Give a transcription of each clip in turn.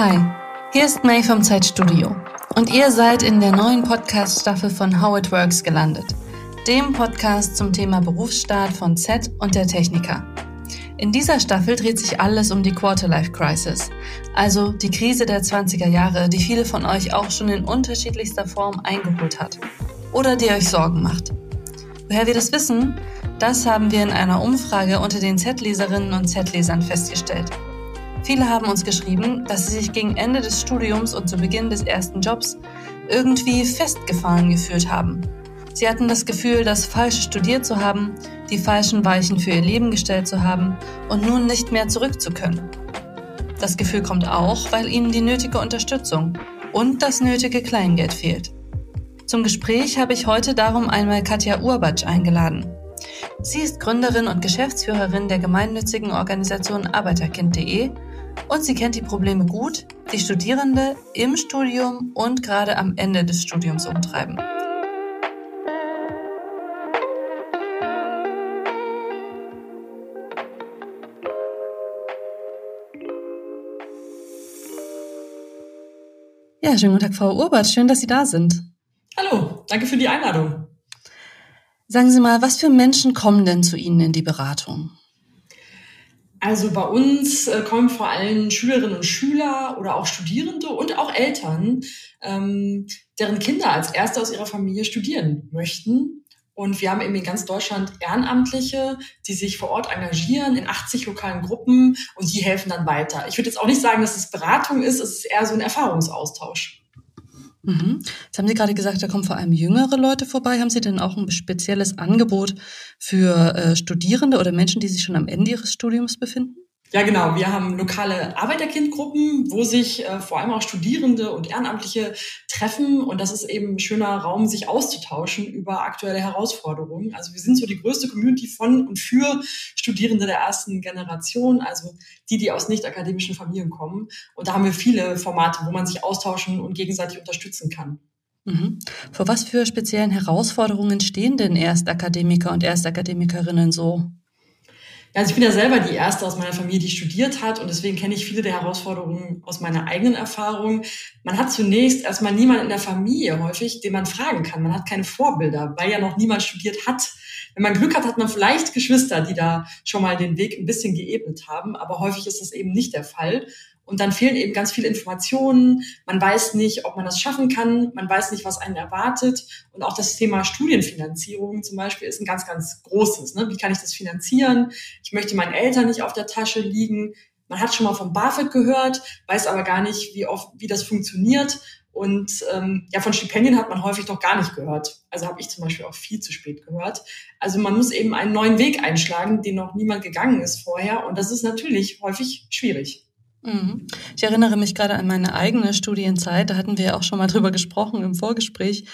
Hi, hier ist May vom Zeitstudio und ihr seid in der neuen Podcast-Staffel von How It Works gelandet, dem Podcast zum Thema Berufsstart von Z und der Techniker. In dieser Staffel dreht sich alles um die Quarterlife Crisis, also die Krise der 20er Jahre, die viele von euch auch schon in unterschiedlichster Form eingeholt hat oder die euch Sorgen macht. Woher wir das wissen, das haben wir in einer Umfrage unter den Z-Leserinnen und Z-Lesern festgestellt. Viele haben uns geschrieben, dass sie sich gegen Ende des Studiums und zu Beginn des ersten Jobs irgendwie festgefahren gefühlt haben. Sie hatten das Gefühl, das Falsche studiert zu haben, die falschen Weichen für ihr Leben gestellt zu haben und nun nicht mehr zurück zu können. Das Gefühl kommt auch, weil ihnen die nötige Unterstützung und das nötige Kleingeld fehlt. Zum Gespräch habe ich heute darum einmal Katja Urbatsch eingeladen. Sie ist Gründerin und Geschäftsführerin der gemeinnützigen Organisation Arbeiterkind.de und sie kennt die Probleme gut, die Studierende im Studium und gerade am Ende des Studiums umtreiben. Ja, schönen guten Tag, Frau Urbert. Schön, dass Sie da sind. Hallo, danke für die Einladung. Sagen Sie mal, was für Menschen kommen denn zu Ihnen in die Beratung? Also bei uns äh, kommen vor allem Schülerinnen und Schüler oder auch Studierende und auch Eltern, ähm, deren Kinder als Erste aus ihrer Familie studieren möchten. Und wir haben eben in ganz Deutschland Ehrenamtliche, die sich vor Ort engagieren in 80 lokalen Gruppen und die helfen dann weiter. Ich würde jetzt auch nicht sagen, dass es Beratung ist, es ist eher so ein Erfahrungsaustausch. Mhm. Jetzt haben Sie gerade gesagt, da kommen vor allem jüngere Leute vorbei. Haben Sie denn auch ein spezielles Angebot für äh, Studierende oder Menschen, die sich schon am Ende ihres Studiums befinden? Ja, genau. Wir haben lokale Arbeiterkindgruppen, wo sich äh, vor allem auch Studierende und Ehrenamtliche treffen. Und das ist eben ein schöner Raum, sich auszutauschen über aktuelle Herausforderungen. Also wir sind so die größte Community von und für Studierende der ersten Generation, also die, die aus nicht akademischen Familien kommen. Und da haben wir viele Formate, wo man sich austauschen und gegenseitig unterstützen kann. Mhm. Vor was für speziellen Herausforderungen stehen denn Erstakademiker und Erstakademikerinnen so? Also ich bin ja selber die erste aus meiner Familie, die studiert hat und deswegen kenne ich viele der Herausforderungen aus meiner eigenen Erfahrung. Man hat zunächst erstmal niemanden in der Familie häufig, den man fragen kann. Man hat keine Vorbilder, weil ja noch niemand studiert hat. Wenn man Glück hat, hat man vielleicht Geschwister, die da schon mal den Weg ein bisschen geebnet haben, aber häufig ist das eben nicht der Fall. Und dann fehlen eben ganz viele Informationen. Man weiß nicht, ob man das schaffen kann. Man weiß nicht, was einen erwartet. Und auch das Thema Studienfinanzierung zum Beispiel ist ein ganz, ganz großes. Ne? Wie kann ich das finanzieren? Ich möchte meinen Eltern nicht auf der Tasche liegen. Man hat schon mal vom BAföG gehört, weiß aber gar nicht, wie oft, wie das funktioniert. Und ähm, ja, von Stipendien hat man häufig noch gar nicht gehört. Also habe ich zum Beispiel auch viel zu spät gehört. Also man muss eben einen neuen Weg einschlagen, den noch niemand gegangen ist vorher. Und das ist natürlich häufig schwierig. Mhm. Ich erinnere mich gerade an meine eigene Studienzeit, da hatten wir ja auch schon mal drüber gesprochen im Vorgespräch,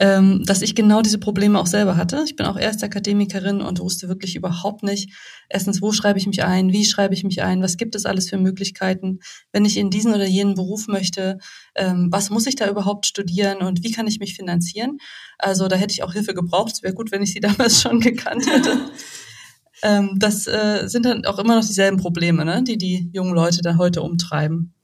ähm, dass ich genau diese Probleme auch selber hatte. Ich bin auch Erstakademikerin und wusste wirklich überhaupt nicht, erstens, wo schreibe ich mich ein, wie schreibe ich mich ein, was gibt es alles für Möglichkeiten, wenn ich in diesen oder jenen Beruf möchte, ähm, was muss ich da überhaupt studieren und wie kann ich mich finanzieren. Also da hätte ich auch Hilfe gebraucht. Es wäre gut, wenn ich sie damals schon gekannt hätte. ähm, das äh, sind dann auch immer noch dieselben Probleme, ne? die die jungen Leute da heute umtreiben.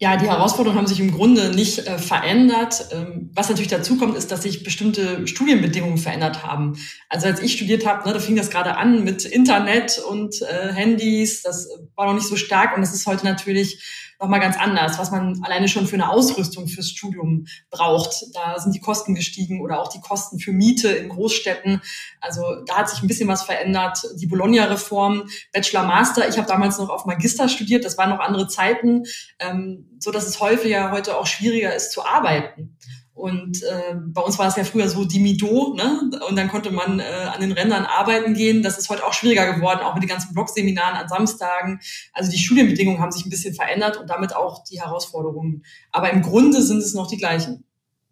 Ja, die Herausforderungen haben sich im Grunde nicht äh, verändert. Ähm, was natürlich dazu kommt, ist, dass sich bestimmte Studienbedingungen verändert haben. Also als ich studiert habe, ne, da fing das gerade an mit Internet und äh, Handys. Das war noch nicht so stark und das ist heute natürlich nochmal ganz anders, was man alleine schon für eine Ausrüstung fürs Studium braucht. Da sind die Kosten gestiegen oder auch die Kosten für Miete in Großstädten. Also da hat sich ein bisschen was verändert. Die Bologna-Reform, Bachelor, Master. Ich habe damals noch auf Magister studiert. Das waren noch andere Zeiten, ähm, so dass es häufiger heute auch schwieriger ist zu arbeiten. Und äh, bei uns war es ja früher so die Mido, ne? Und dann konnte man äh, an den Rändern arbeiten gehen. Das ist heute auch schwieriger geworden, auch mit den ganzen Blogseminaren an Samstagen. Also die Studienbedingungen haben sich ein bisschen verändert und damit auch die Herausforderungen. Aber im Grunde sind es noch die gleichen.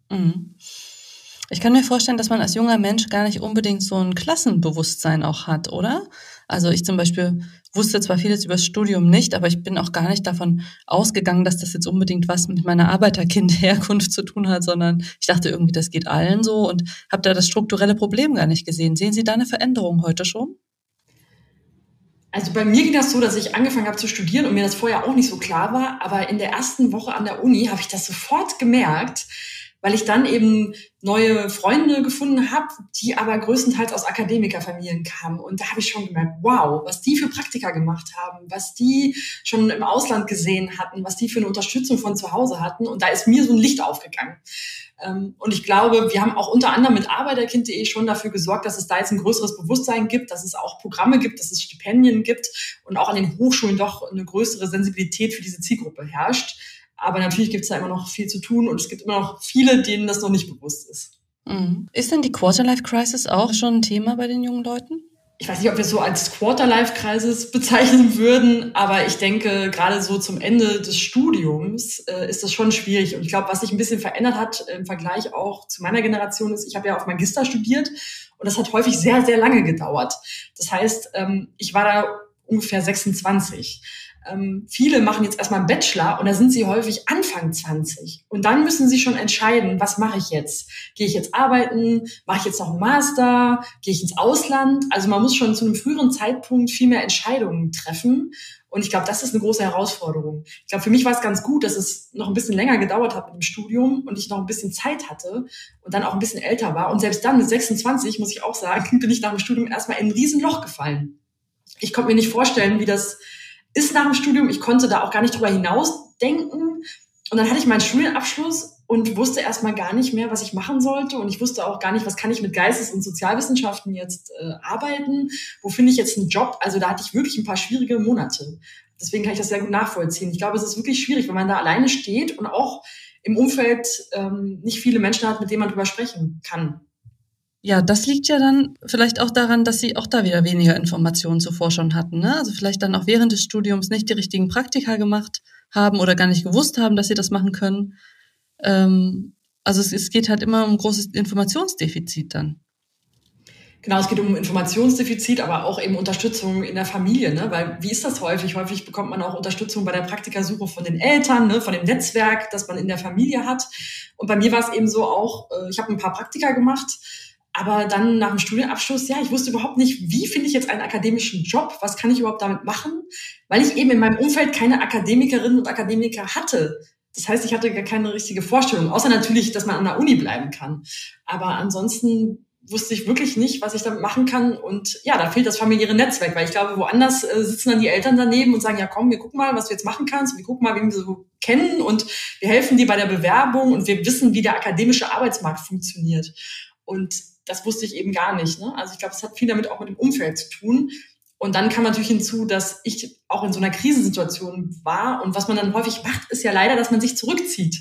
Mhm. Ich kann mir vorstellen, dass man als junger Mensch gar nicht unbedingt so ein Klassenbewusstsein auch hat, oder? Also ich zum Beispiel wusste zwar vieles über das Studium nicht, aber ich bin auch gar nicht davon ausgegangen, dass das jetzt unbedingt was mit meiner Arbeiterkind-Herkunft zu tun hat, sondern ich dachte irgendwie, das geht allen so und habe da das strukturelle Problem gar nicht gesehen. Sehen Sie da eine Veränderung heute schon? Also bei mir ging das so, dass ich angefangen habe zu studieren und mir das vorher auch nicht so klar war. Aber in der ersten Woche an der Uni habe ich das sofort gemerkt, weil ich dann eben neue Freunde gefunden habe, die aber größtenteils aus Akademikerfamilien kamen. Und da habe ich schon gemerkt, wow, was die für Praktika gemacht haben, was die schon im Ausland gesehen hatten, was die für eine Unterstützung von zu Hause hatten. Und da ist mir so ein Licht aufgegangen. Ähm, und ich glaube, wir haben auch unter anderem mit Arbeiterkind.de schon dafür gesorgt, dass es da jetzt ein größeres Bewusstsein gibt, dass es auch Programme gibt, dass es Stipendien gibt und auch an den Hochschulen doch eine größere Sensibilität für diese Zielgruppe herrscht. Aber natürlich gibt es da immer noch viel zu tun und es gibt immer noch viele, denen das noch nicht bewusst ist. Mhm. Ist denn die Quarterlife-Crisis auch schon ein Thema bei den jungen Leuten? ich weiß nicht, ob wir es so als Quarterlife-Crisis bezeichnen würden, aber ich denke, gerade so zum Ende des Studiums äh, ist das schon schwierig. Und ich glaube, was sich ein bisschen verändert hat im Vergleich auch zu meiner Generation ist, ich habe ja auf Magister studiert und das hat häufig sehr, sehr lange gedauert. Das heißt, ähm, ich war da ungefähr 26 ähm, viele machen jetzt erstmal einen Bachelor und da sind sie häufig Anfang 20. Und dann müssen sie schon entscheiden, was mache ich jetzt? Gehe ich jetzt arbeiten? Mache ich jetzt noch einen Master? Gehe ich ins Ausland? Also man muss schon zu einem früheren Zeitpunkt viel mehr Entscheidungen treffen. Und ich glaube, das ist eine große Herausforderung. Ich glaube, für mich war es ganz gut, dass es noch ein bisschen länger gedauert hat mit dem Studium und ich noch ein bisschen Zeit hatte und dann auch ein bisschen älter war. Und selbst dann mit 26, muss ich auch sagen, bin ich nach dem Studium erstmal in ein Riesenloch gefallen. Ich konnte mir nicht vorstellen, wie das ist nach dem Studium. Ich konnte da auch gar nicht drüber hinausdenken. Und dann hatte ich meinen Studienabschluss und wusste erstmal gar nicht mehr, was ich machen sollte. Und ich wusste auch gar nicht, was kann ich mit Geistes- und Sozialwissenschaften jetzt äh, arbeiten? Wo finde ich jetzt einen Job? Also da hatte ich wirklich ein paar schwierige Monate. Deswegen kann ich das sehr gut nachvollziehen. Ich glaube, es ist wirklich schwierig, wenn man da alleine steht und auch im Umfeld ähm, nicht viele Menschen hat, mit denen man drüber sprechen kann. Ja, das liegt ja dann vielleicht auch daran, dass sie auch da wieder weniger Informationen zuvor schon hatten. Ne? Also vielleicht dann auch während des Studiums nicht die richtigen Praktika gemacht haben oder gar nicht gewusst haben, dass sie das machen können. Ähm, also es, es geht halt immer um großes Informationsdefizit dann. Genau, es geht um Informationsdefizit, aber auch eben Unterstützung in der Familie, ne? Weil wie ist das häufig? Häufig bekommt man auch Unterstützung bei der Praktikasuche von den Eltern, ne? von dem Netzwerk, das man in der Familie hat. Und bei mir war es eben so auch, äh, ich habe ein paar Praktika gemacht aber dann nach dem Studienabschluss, ja, ich wusste überhaupt nicht, wie finde ich jetzt einen akademischen Job? Was kann ich überhaupt damit machen? Weil ich eben in meinem Umfeld keine Akademikerinnen und Akademiker hatte. Das heißt, ich hatte gar keine richtige Vorstellung, außer natürlich, dass man an der Uni bleiben kann. Aber ansonsten wusste ich wirklich nicht, was ich damit machen kann. Und ja, da fehlt das familiäre Netzwerk, weil ich glaube, woanders äh, sitzen dann die Eltern daneben und sagen, ja komm, wir gucken mal, was du jetzt machen kannst. Wir gucken mal, wen wir so kennen und wir helfen dir bei der Bewerbung und wir wissen, wie der akademische Arbeitsmarkt funktioniert. Und das wusste ich eben gar nicht. Ne? Also ich glaube, es hat viel damit auch mit dem Umfeld zu tun. Und dann kam natürlich hinzu, dass ich auch in so einer Krisensituation war. Und was man dann häufig macht, ist ja leider, dass man sich zurückzieht.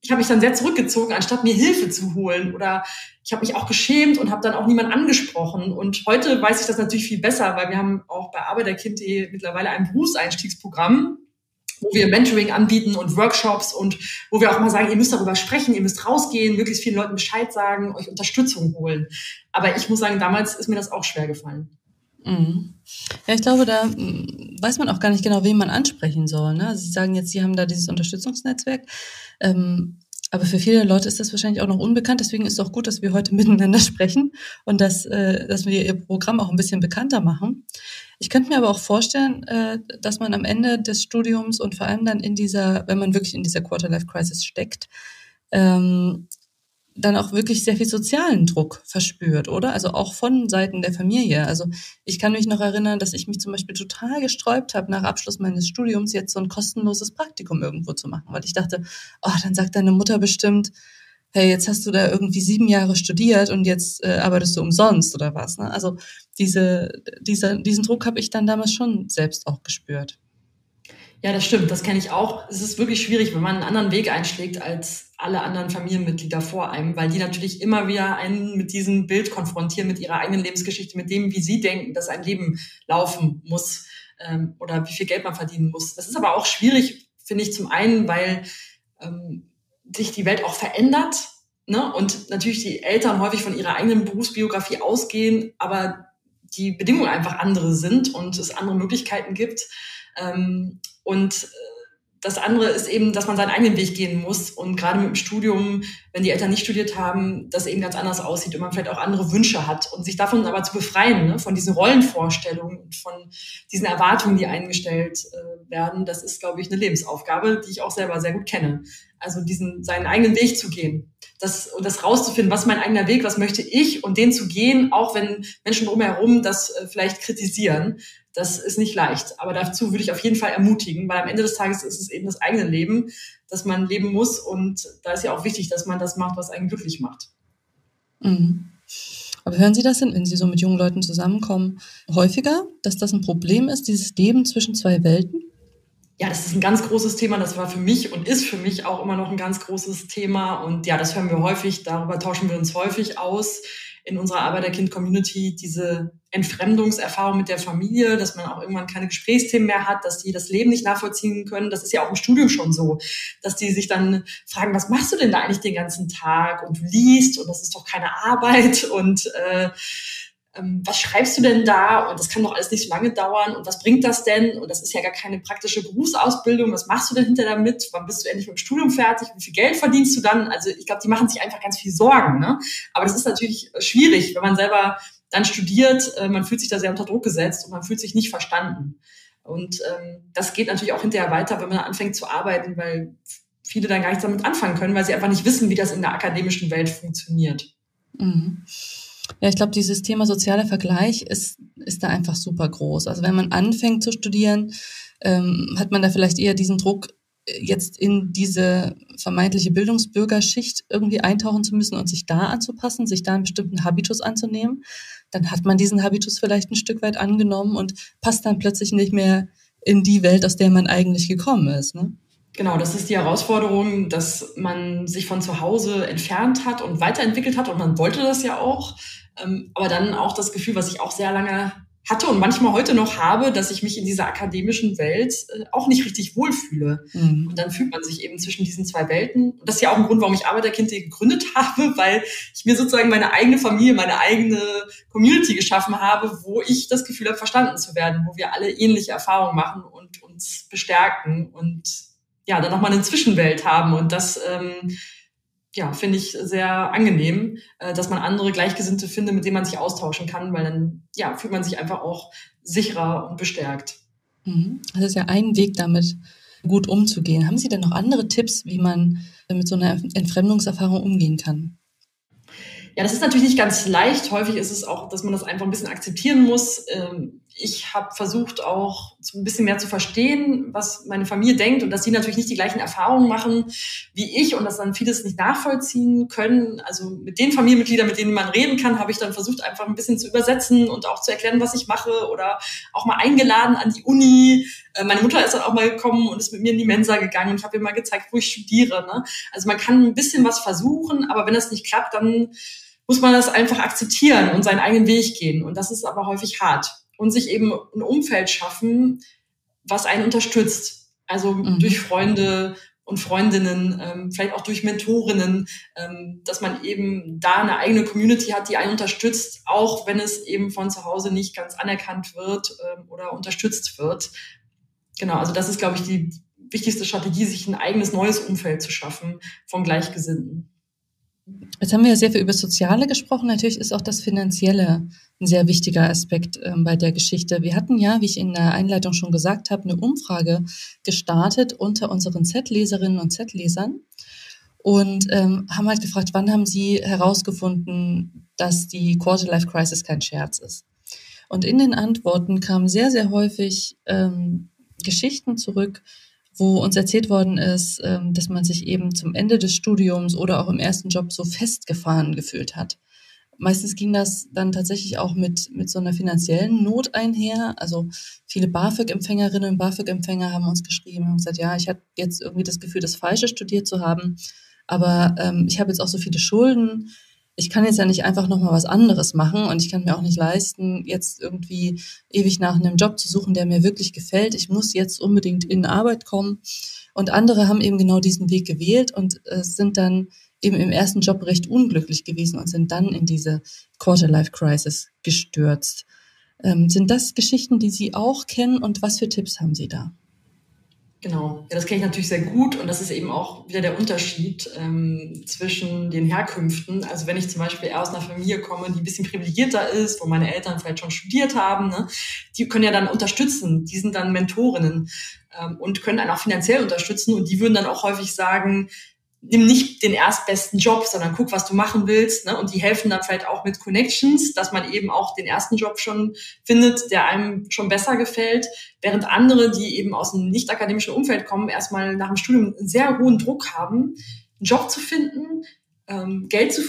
Ich habe mich dann sehr zurückgezogen, anstatt mir Hilfe zu holen. Oder ich habe mich auch geschämt und habe dann auch niemand angesprochen. Und heute weiß ich das natürlich viel besser, weil wir haben auch bei Arbeiterkind.de mittlerweile ein Berufseinstiegsprogramm, wo wir Mentoring anbieten und Workshops und wo wir auch immer sagen, ihr müsst darüber sprechen, ihr müsst rausgehen, möglichst vielen Leuten Bescheid sagen, euch Unterstützung holen. Aber ich muss sagen, damals ist mir das auch schwer gefallen. Mhm. Ja, ich glaube, da hm, weiß man auch gar nicht genau, wen man ansprechen soll. Ne? Sie sagen jetzt, Sie haben da dieses Unterstützungsnetzwerk. Ähm, aber für viele Leute ist das wahrscheinlich auch noch unbekannt. Deswegen ist es auch gut, dass wir heute miteinander sprechen und dass, äh, dass wir Ihr Programm auch ein bisschen bekannter machen. Ich könnte mir aber auch vorstellen, äh, dass man am Ende des Studiums und vor allem dann in dieser, wenn man wirklich in dieser Quarter-Life-Crisis steckt, ähm, dann auch wirklich sehr viel sozialen Druck verspürt, oder? Also auch von Seiten der Familie. Also ich kann mich noch erinnern, dass ich mich zum Beispiel total gesträubt habe, nach Abschluss meines Studiums jetzt so ein kostenloses Praktikum irgendwo zu machen, weil ich dachte, oh, dann sagt deine Mutter bestimmt, hey, jetzt hast du da irgendwie sieben Jahre studiert und jetzt äh, arbeitest du umsonst oder was. Ne? Also diese, dieser, diesen Druck habe ich dann damals schon selbst auch gespürt. Ja, das stimmt, das kenne ich auch. Es ist wirklich schwierig, wenn man einen anderen Weg einschlägt als alle anderen Familienmitglieder vor einem, weil die natürlich immer wieder einen mit diesem Bild konfrontieren, mit ihrer eigenen Lebensgeschichte, mit dem, wie sie denken, dass ein Leben laufen muss ähm, oder wie viel Geld man verdienen muss. Das ist aber auch schwierig, finde ich, zum einen, weil ähm, sich die Welt auch verändert ne? und natürlich die Eltern häufig von ihrer eigenen Berufsbiografie ausgehen, aber die Bedingungen einfach andere sind und es andere Möglichkeiten gibt. Ähm, und äh, das andere ist eben, dass man seinen eigenen Weg gehen muss und gerade mit dem Studium, wenn die Eltern nicht studiert haben, das eben ganz anders aussieht und man vielleicht auch andere Wünsche hat und sich davon aber zu befreien, ne, von diesen Rollenvorstellungen von diesen Erwartungen, die eingestellt äh, werden, das ist, glaube ich, eine Lebensaufgabe, die ich auch selber sehr gut kenne. Also diesen seinen eigenen Weg zu gehen, das und das rauszufinden, was mein eigener Weg, was möchte ich und den zu gehen, auch wenn Menschen drumherum das äh, vielleicht kritisieren das ist nicht leicht. Aber dazu würde ich auf jeden Fall ermutigen, weil am Ende des Tages ist es eben das eigene Leben, das man leben muss. Und da ist ja auch wichtig, dass man das macht, was einen glücklich macht. Mhm. Aber hören Sie das denn, wenn Sie so mit jungen Leuten zusammenkommen, häufiger, dass das ein Problem ist, dieses Leben zwischen zwei Welten? Ja, das ist ein ganz großes Thema. Das war für mich und ist für mich auch immer noch ein ganz großes Thema. Und ja, das hören wir häufig. Darüber tauschen wir uns häufig aus in unserer Arbeiterkind-Community diese Entfremdungserfahrung mit der Familie, dass man auch irgendwann keine Gesprächsthemen mehr hat, dass die das Leben nicht nachvollziehen können. Das ist ja auch im Studium schon so, dass die sich dann fragen, was machst du denn da eigentlich den ganzen Tag? Und du liest und das ist doch keine Arbeit und äh, ähm, was schreibst du denn da? Und das kann doch alles nicht so lange dauern. Und was bringt das denn? Und das ist ja gar keine praktische Berufsausbildung. Was machst du denn hinter damit? Wann bist du endlich mit dem Studium fertig? Wie viel Geld verdienst du dann? Also ich glaube, die machen sich einfach ganz viel Sorgen. Ne? Aber das ist natürlich schwierig, wenn man selber dann studiert. Äh, man fühlt sich da sehr unter Druck gesetzt und man fühlt sich nicht verstanden. Und ähm, das geht natürlich auch hinterher weiter, wenn man anfängt zu arbeiten, weil viele dann gar nichts damit anfangen können, weil sie einfach nicht wissen, wie das in der akademischen Welt funktioniert. Mhm. Ja, ich glaube, dieses Thema sozialer Vergleich ist, ist da einfach super groß. Also wenn man anfängt zu studieren, ähm, hat man da vielleicht eher diesen Druck, jetzt in diese vermeintliche Bildungsbürgerschicht irgendwie eintauchen zu müssen und sich da anzupassen, sich da einen bestimmten Habitus anzunehmen. Dann hat man diesen Habitus vielleicht ein Stück weit angenommen und passt dann plötzlich nicht mehr in die Welt, aus der man eigentlich gekommen ist. Ne? Genau, das ist die Herausforderung, dass man sich von zu Hause entfernt hat und weiterentwickelt hat und man wollte das ja auch. Ähm, aber dann auch das Gefühl, was ich auch sehr lange hatte und manchmal heute noch habe, dass ich mich in dieser akademischen Welt äh, auch nicht richtig wohlfühle. Mhm. Und dann fühlt man sich eben zwischen diesen zwei Welten. Und das ist ja auch ein Grund, warum ich Arbeiterkind.de gegründet habe, weil ich mir sozusagen meine eigene Familie, meine eigene Community geschaffen habe, wo ich das Gefühl habe, verstanden zu werden, wo wir alle ähnliche Erfahrungen machen und uns bestärken und ja, dann nochmal eine Zwischenwelt haben. Und das ähm, ja, finde ich sehr angenehm, äh, dass man andere Gleichgesinnte findet, mit denen man sich austauschen kann, weil dann ja, fühlt man sich einfach auch sicherer und bestärkt. Mhm. Das ist ja ein Weg damit, gut umzugehen. Haben Sie denn noch andere Tipps, wie man mit so einer Entfremdungserfahrung umgehen kann? Ja, das ist natürlich nicht ganz leicht. Häufig ist es auch, dass man das einfach ein bisschen akzeptieren muss. Ähm, ich habe versucht auch ein bisschen mehr zu verstehen, was meine Familie denkt und dass sie natürlich nicht die gleichen Erfahrungen machen wie ich und dass dann vieles nicht nachvollziehen können. Also mit den Familienmitgliedern, mit denen man reden kann, habe ich dann versucht, einfach ein bisschen zu übersetzen und auch zu erklären, was ich mache oder auch mal eingeladen an die Uni. Äh, meine Mutter ist dann auch mal gekommen und ist mit mir in die Mensa gegangen und ich habe ihr mal gezeigt, wo ich studiere. Ne? Also man kann ein bisschen was versuchen, aber wenn das nicht klappt, dann muss man das einfach akzeptieren und seinen eigenen Weg gehen. Und das ist aber häufig hart. Und sich eben ein Umfeld schaffen, was einen unterstützt. Also mhm. durch Freunde und Freundinnen, ähm, vielleicht auch durch Mentorinnen, ähm, dass man eben da eine eigene Community hat, die einen unterstützt, auch wenn es eben von zu Hause nicht ganz anerkannt wird ähm, oder unterstützt wird. Genau, also das ist, glaube ich, die wichtigste Strategie, sich ein eigenes neues Umfeld zu schaffen von Gleichgesinnten. Jetzt haben wir ja sehr viel über das Soziale gesprochen. Natürlich ist auch das Finanzielle ein sehr wichtiger Aspekt ähm, bei der Geschichte. Wir hatten ja, wie ich in der Einleitung schon gesagt habe, eine Umfrage gestartet unter unseren Z-Leserinnen und Z-Lesern und ähm, haben halt gefragt, wann haben sie herausgefunden, dass die Quarter-Life-Crisis kein Scherz ist. Und in den Antworten kamen sehr, sehr häufig ähm, Geschichten zurück, wo uns erzählt worden ist, ähm, dass man sich eben zum Ende des Studiums oder auch im ersten Job so festgefahren gefühlt hat. Meistens ging das dann tatsächlich auch mit, mit so einer finanziellen Not einher. Also viele BAföG-Empfängerinnen und BAföG-Empfänger haben uns geschrieben und gesagt, ja, ich habe jetzt irgendwie das Gefühl, das Falsche studiert zu haben, aber ähm, ich habe jetzt auch so viele Schulden ich kann jetzt ja nicht einfach nochmal was anderes machen und ich kann mir auch nicht leisten, jetzt irgendwie ewig nach einem Job zu suchen, der mir wirklich gefällt. Ich muss jetzt unbedingt in Arbeit kommen. Und andere haben eben genau diesen Weg gewählt und äh, sind dann eben im ersten Job recht unglücklich gewesen und sind dann in diese Quarter-Life-Crisis gestürzt. Ähm, sind das Geschichten, die Sie auch kennen und was für Tipps haben Sie da? Genau, ja, das kenne ich natürlich sehr gut und das ist eben auch wieder der Unterschied ähm, zwischen den Herkünften. Also wenn ich zum Beispiel eher aus einer Familie komme, die ein bisschen privilegierter ist, wo meine Eltern vielleicht schon studiert haben, ne, die können ja dann unterstützen, die sind dann Mentorinnen ähm, und können einen auch finanziell unterstützen und die würden dann auch häufig sagen, nimm nicht den erstbesten Job, sondern guck, was du machen willst. Ne? Und die helfen dann vielleicht auch mit Connections, dass man eben auch den ersten Job schon findet, der einem schon besser gefällt. Während andere, die eben aus einem nicht akademischen Umfeld kommen, erstmal nach dem Studium einen sehr hohen Druck haben, einen Job zu finden, ähm, Geld zu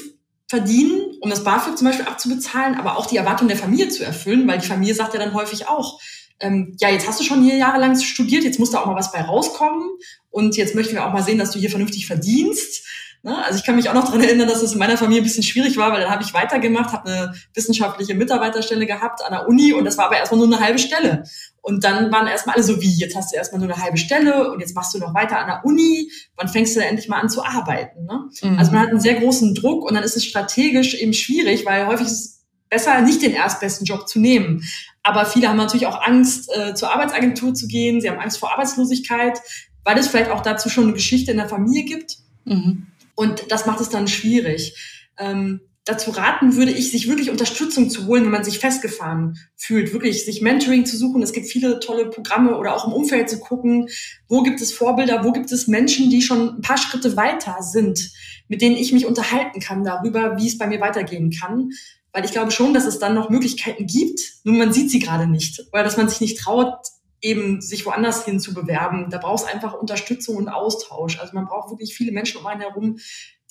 verdienen, um das BAföG zum Beispiel abzubezahlen, aber auch die Erwartungen der Familie zu erfüllen, weil die Familie sagt ja dann häufig auch, ähm, ja, jetzt hast du schon hier jahrelang studiert, jetzt muss da auch mal was bei rauskommen und jetzt möchten wir auch mal sehen, dass du hier vernünftig verdienst. Ne? Also ich kann mich auch noch dran erinnern, dass es in meiner Familie ein bisschen schwierig war, weil dann habe ich weitergemacht, habe eine wissenschaftliche Mitarbeiterstelle gehabt an der Uni und das war aber erstmal nur eine halbe Stelle. Und dann waren erstmal alle so wie, jetzt hast du erstmal nur eine halbe Stelle und jetzt machst du noch weiter an der Uni, wann fängst du da endlich mal an zu arbeiten? Ne? Mhm. Also man hat einen sehr großen Druck und dann ist es strategisch eben schwierig, weil häufig ist es besser, nicht den erstbesten Job zu nehmen. Aber viele haben natürlich auch Angst, äh, zur Arbeitsagentur zu gehen. Sie haben Angst vor Arbeitslosigkeit, weil es vielleicht auch dazu schon eine Geschichte in der Familie gibt. Mhm. Und das macht es dann schwierig. Ähm, dazu raten würde ich, sich wirklich Unterstützung zu holen, wenn man sich festgefahren fühlt, wirklich sich Mentoring zu suchen. Es gibt viele tolle Programme oder auch im Umfeld zu gucken, wo gibt es Vorbilder, wo gibt es Menschen, die schon ein paar Schritte weiter sind, mit denen ich mich unterhalten kann darüber, wie es bei mir weitergehen kann. Weil ich glaube schon, dass es dann noch Möglichkeiten gibt, nur man sieht sie gerade nicht. Oder dass man sich nicht traut, eben sich woanders hin zu bewerben. Da braucht es einfach Unterstützung und Austausch. Also man braucht wirklich viele Menschen um einen herum,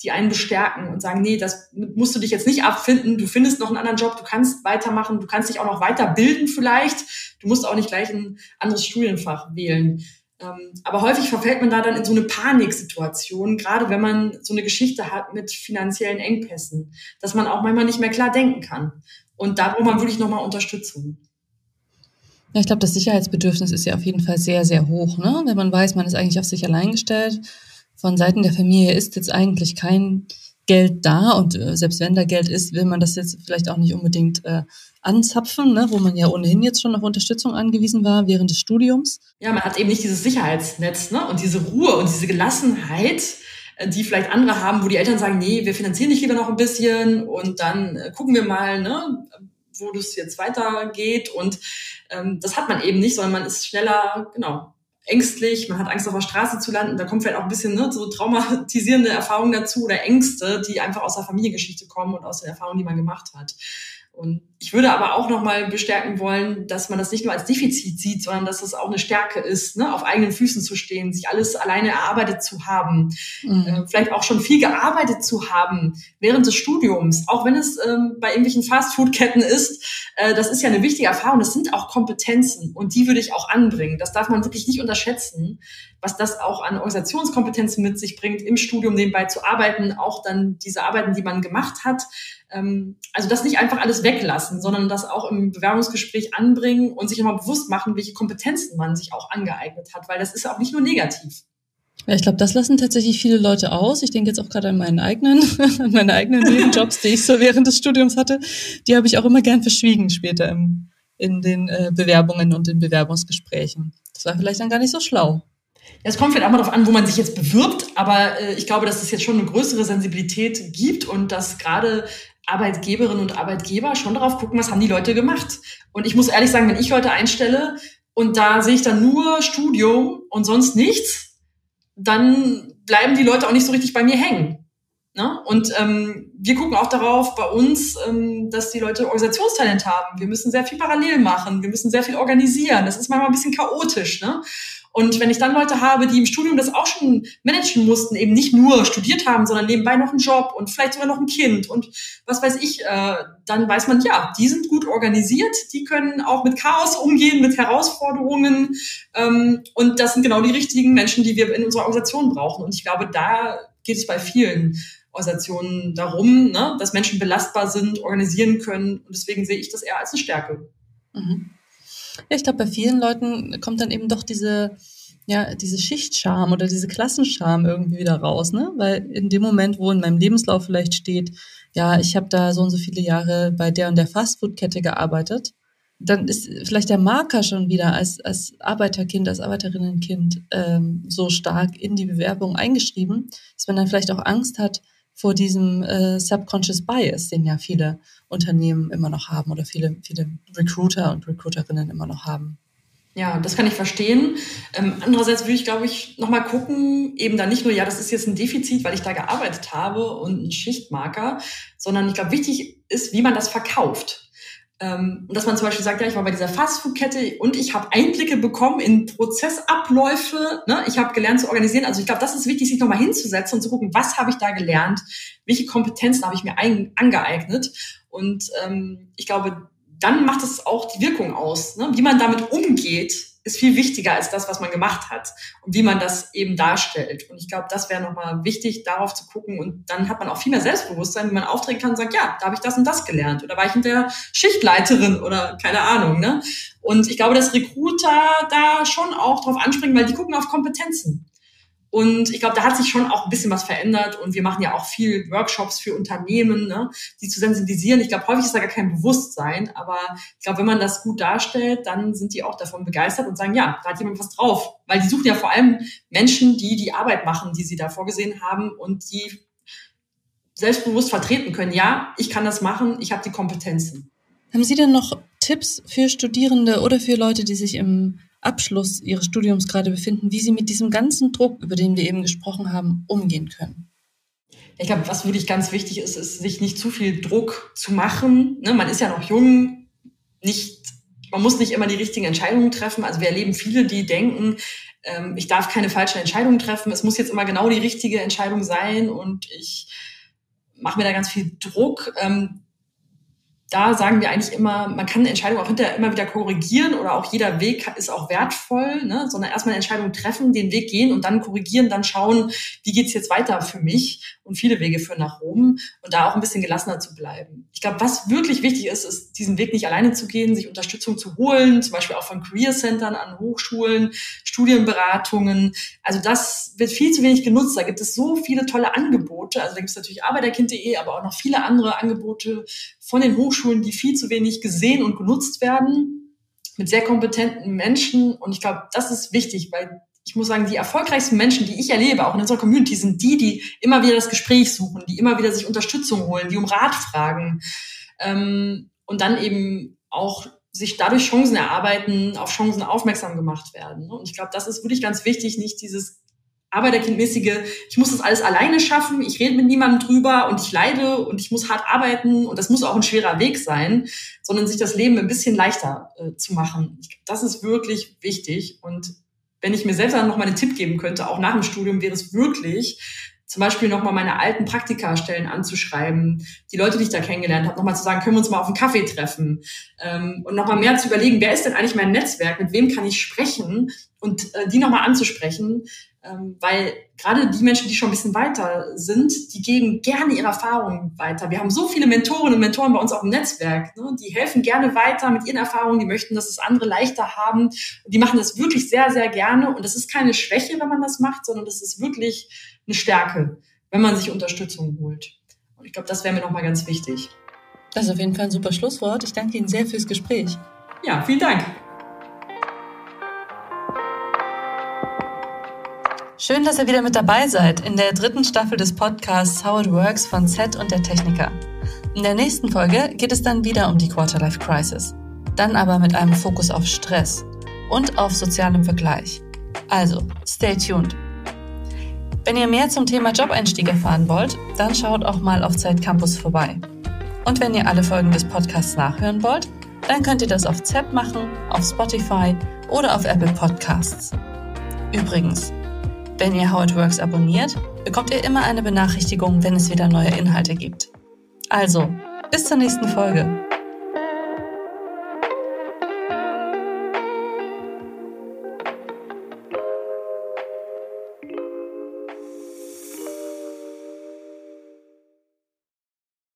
die einen bestärken und sagen, nee, das musst du dich jetzt nicht abfinden, du findest noch einen anderen Job, du kannst weitermachen, du kannst dich auch noch weiterbilden vielleicht, du musst auch nicht gleich ein anderes Studienfach wählen. Ähm, aber häufig verfällt man da dann in so eine Paniksituation, gerade wenn man so eine Geschichte hat mit finanziellen Engpässen, dass man auch manchmal nicht mehr klar denken kann. Und da braucht man wirklich nochmal Unterstützung. Ja, ich glaube, das Sicherheitsbedürfnis ist ja auf jeden Fall sehr, sehr hoch. Ne? Wenn man weiß, man ist eigentlich auf sich allein gestellt. Von Seiten der Familie ist jetzt eigentlich kein Geld da und äh, selbst wenn da Geld ist, will man das jetzt vielleicht auch nicht unbedingt äh, anzapfen, ne, wo man ja ohnehin jetzt schon auf Unterstützung angewiesen war während des Studiums. Ja, man hat eben nicht dieses Sicherheitsnetz ne, und diese Ruhe und diese Gelassenheit, äh, die vielleicht andere haben, wo die Eltern sagen, nee, wir finanzieren dich lieber noch ein bisschen und dann äh, gucken wir mal, ne, wo das jetzt weitergeht. Und ähm, das hat man eben nicht, sondern man ist schneller, genau, ängstlich, man hat Angst auf der Straße zu landen, da kommt vielleicht auch ein bisschen ne, so traumatisierende Erfahrungen dazu oder Ängste, die einfach aus der Familiengeschichte kommen und aus den Erfahrungen, die man gemacht hat. Und ich würde aber auch nochmal bestärken wollen, dass man das nicht nur als Defizit sieht, sondern dass es auch eine Stärke ist, ne, auf eigenen Füßen zu stehen, sich alles alleine erarbeitet zu haben, mhm. äh, vielleicht auch schon viel gearbeitet zu haben während des Studiums, auch wenn es ähm, bei irgendwelchen Fastfood-Ketten ist. Äh, das ist ja eine wichtige Erfahrung. Das sind auch Kompetenzen und die würde ich auch anbringen. Das darf man wirklich nicht unterschätzen, was das auch an Organisationskompetenzen mit sich bringt, im Studium nebenbei zu arbeiten, auch dann diese Arbeiten, die man gemacht hat. Ähm, also das nicht einfach alles weglassen, sondern das auch im Bewerbungsgespräch anbringen und sich nochmal bewusst machen, welche Kompetenzen man sich auch angeeignet hat, weil das ist auch nicht nur negativ. Ja, ich glaube, das lassen tatsächlich viele Leute aus. Ich denke jetzt auch gerade an meinen eigenen, an meine eigenen Nebenjobs, die ich so während des Studiums hatte. Die habe ich auch immer gern verschwiegen später im, in den äh, Bewerbungen und den Bewerbungsgesprächen. Das war vielleicht dann gar nicht so schlau. Es kommt vielleicht auch mal darauf an, wo man sich jetzt bewirbt, aber äh, ich glaube, dass es jetzt schon eine größere Sensibilität gibt und dass gerade Arbeitgeberinnen und Arbeitgeber schon darauf gucken, was haben die Leute gemacht. Und ich muss ehrlich sagen, wenn ich Leute einstelle und da sehe ich dann nur Studium und sonst nichts, dann bleiben die Leute auch nicht so richtig bei mir hängen. Ne? Und ähm, wir gucken auch darauf bei uns, ähm, dass die Leute Organisationstalent haben. Wir müssen sehr viel parallel machen, wir müssen sehr viel organisieren. Das ist manchmal ein bisschen chaotisch. Ne? Und wenn ich dann Leute habe, die im Studium das auch schon managen mussten, eben nicht nur studiert haben, sondern nebenbei noch einen Job und vielleicht sogar noch ein Kind und was weiß ich, äh, dann weiß man, ja, die sind gut organisiert, die können auch mit Chaos umgehen, mit Herausforderungen. Ähm, und das sind genau die richtigen Menschen, die wir in unserer Organisation brauchen. Und ich glaube, da geht es bei vielen Organisationen darum, ne, dass Menschen belastbar sind, organisieren können. Und deswegen sehe ich das eher als eine Stärke. Mhm. Ja, ich glaube, bei vielen Leuten kommt dann eben doch diese, ja, diese Schichtscham oder diese Klassenscham irgendwie wieder raus, ne? Weil in dem Moment, wo in meinem Lebenslauf vielleicht steht, ja, ich habe da so und so viele Jahre bei der und der Fastfood-Kette gearbeitet, dann ist vielleicht der Marker schon wieder als, als Arbeiterkind, als Arbeiterinnenkind ähm, so stark in die Bewerbung eingeschrieben, dass man dann vielleicht auch Angst hat vor diesem äh, Subconscious Bias, den ja viele Unternehmen immer noch haben oder viele, viele Recruiter und Recruiterinnen immer noch haben. Ja, das kann ich verstehen. Ähm, andererseits würde ich, glaube ich, nochmal gucken, eben dann nicht nur, ja, das ist jetzt ein Defizit, weil ich da gearbeitet habe und ein Schichtmarker, sondern ich glaube, wichtig ist, wie man das verkauft. Ähm, und dass man zum Beispiel sagt, ja, ich war bei dieser Fastfood-Kette und ich habe Einblicke bekommen in Prozessabläufe. Ne? Ich habe gelernt zu organisieren. Also ich glaube, das ist wichtig, sich nochmal hinzusetzen und zu gucken, was habe ich da gelernt, welche Kompetenzen habe ich mir ein, angeeignet. Und ähm, ich glaube, dann macht es auch die Wirkung aus. Ne? Wie man damit umgeht, ist viel wichtiger als das, was man gemacht hat und wie man das eben darstellt. Und ich glaube, das wäre nochmal wichtig, darauf zu gucken. Und dann hat man auch viel mehr Selbstbewusstsein, wie man auftreten kann und sagt, ja, da habe ich das und das gelernt. Oder war ich hinterher Schichtleiterin oder keine Ahnung. Ne? Und ich glaube, dass Recruiter da schon auch drauf anspringen, weil die gucken auf Kompetenzen. Und ich glaube, da hat sich schon auch ein bisschen was verändert und wir machen ja auch viel Workshops für Unternehmen, ne, die zu sensibilisieren. Ich glaube, häufig ist da gar kein Bewusstsein, aber ich glaube, wenn man das gut darstellt, dann sind die auch davon begeistert und sagen, ja, da hat jemand was drauf. Weil die suchen ja vor allem Menschen, die die Arbeit machen, die sie da vorgesehen haben und die selbstbewusst vertreten können. Ja, ich kann das machen, ich habe die Kompetenzen. Haben Sie denn noch Tipps für Studierende oder für Leute, die sich im Abschluss ihres Studiums gerade befinden, wie sie mit diesem ganzen Druck, über den wir eben gesprochen haben, umgehen können. Ich glaube, was wirklich ganz wichtig ist, ist, sich nicht zu viel Druck zu machen. Ne, man ist ja noch jung, nicht, man muss nicht immer die richtigen Entscheidungen treffen. Also wir erleben viele, die denken, ähm, ich darf keine falschen Entscheidungen treffen. Es muss jetzt immer genau die richtige Entscheidung sein und ich mache mir da ganz viel Druck. Ähm, da sagen wir eigentlich immer, man kann eine Entscheidung auch hinterher immer wieder korrigieren oder auch jeder Weg ist auch wertvoll, ne? sondern erstmal eine Entscheidung treffen, den Weg gehen und dann korrigieren, dann schauen, wie geht's jetzt weiter für mich und viele Wege führen nach Rom und da auch ein bisschen gelassener zu bleiben. Ich glaube, was wirklich wichtig ist, ist, diesen Weg nicht alleine zu gehen, sich Unterstützung zu holen, zum Beispiel auch von Career Centern an Hochschulen, Studienberatungen. Also das wird viel zu wenig genutzt. Da gibt es so viele tolle Angebote. Also da gibt es natürlich arbeiterkind.de, aber auch noch viele andere Angebote von den Hochschulen, die viel zu wenig gesehen und genutzt werden mit sehr kompetenten Menschen. Und ich glaube, das ist wichtig, weil ich muss sagen, die erfolgreichsten Menschen, die ich erlebe, auch in unserer Community, sind die, die immer wieder das Gespräch suchen, die immer wieder sich Unterstützung holen, die um Rat fragen ähm, und dann eben auch sich dadurch Chancen erarbeiten, auf Chancen aufmerksam gemacht werden. Und ich glaube, das ist wirklich ganz wichtig, nicht dieses Arbeiterkindmäßige, ich muss das alles alleine schaffen, ich rede mit niemandem drüber und ich leide und ich muss hart arbeiten und das muss auch ein schwerer Weg sein, sondern sich das Leben ein bisschen leichter äh, zu machen. Das ist wirklich wichtig und wenn ich mir selbst dann noch mal einen Tipp geben könnte, auch nach dem Studium, wäre es wirklich, zum Beispiel nochmal meine alten Praktikastellen anzuschreiben, die Leute, die ich da kennengelernt habe, nochmal zu sagen, können wir uns mal auf einen Kaffee treffen ähm, und nochmal mehr zu überlegen, wer ist denn eigentlich mein Netzwerk, mit wem kann ich sprechen und äh, die nochmal anzusprechen, ähm, weil gerade die Menschen, die schon ein bisschen weiter sind, die geben gerne ihre Erfahrungen weiter. Wir haben so viele Mentorinnen und Mentoren bei uns auch im Netzwerk. Ne? Die helfen gerne weiter mit ihren Erfahrungen, die möchten, dass es andere leichter haben. Die machen das wirklich sehr, sehr gerne. Und das ist keine Schwäche, wenn man das macht, sondern das ist wirklich eine Stärke, wenn man sich Unterstützung holt. Und ich glaube, das wäre mir nochmal ganz wichtig. Das ist auf jeden Fall ein super Schlusswort. Ich danke Ihnen sehr fürs Gespräch. Ja, vielen Dank. Schön, dass ihr wieder mit dabei seid in der dritten Staffel des Podcasts How It Works von Z und der Techniker. In der nächsten Folge geht es dann wieder um die Quarterlife Crisis. Dann aber mit einem Fokus auf Stress und auf sozialem Vergleich. Also, stay tuned. Wenn ihr mehr zum Thema Jobeinstieg erfahren wollt, dann schaut auch mal auf Zeit Campus vorbei. Und wenn ihr alle Folgen des Podcasts nachhören wollt, dann könnt ihr das auf Z machen, auf Spotify oder auf Apple Podcasts. Übrigens, wenn ihr How It Works abonniert, bekommt ihr immer eine Benachrichtigung, wenn es wieder neue Inhalte gibt. Also, bis zur nächsten Folge.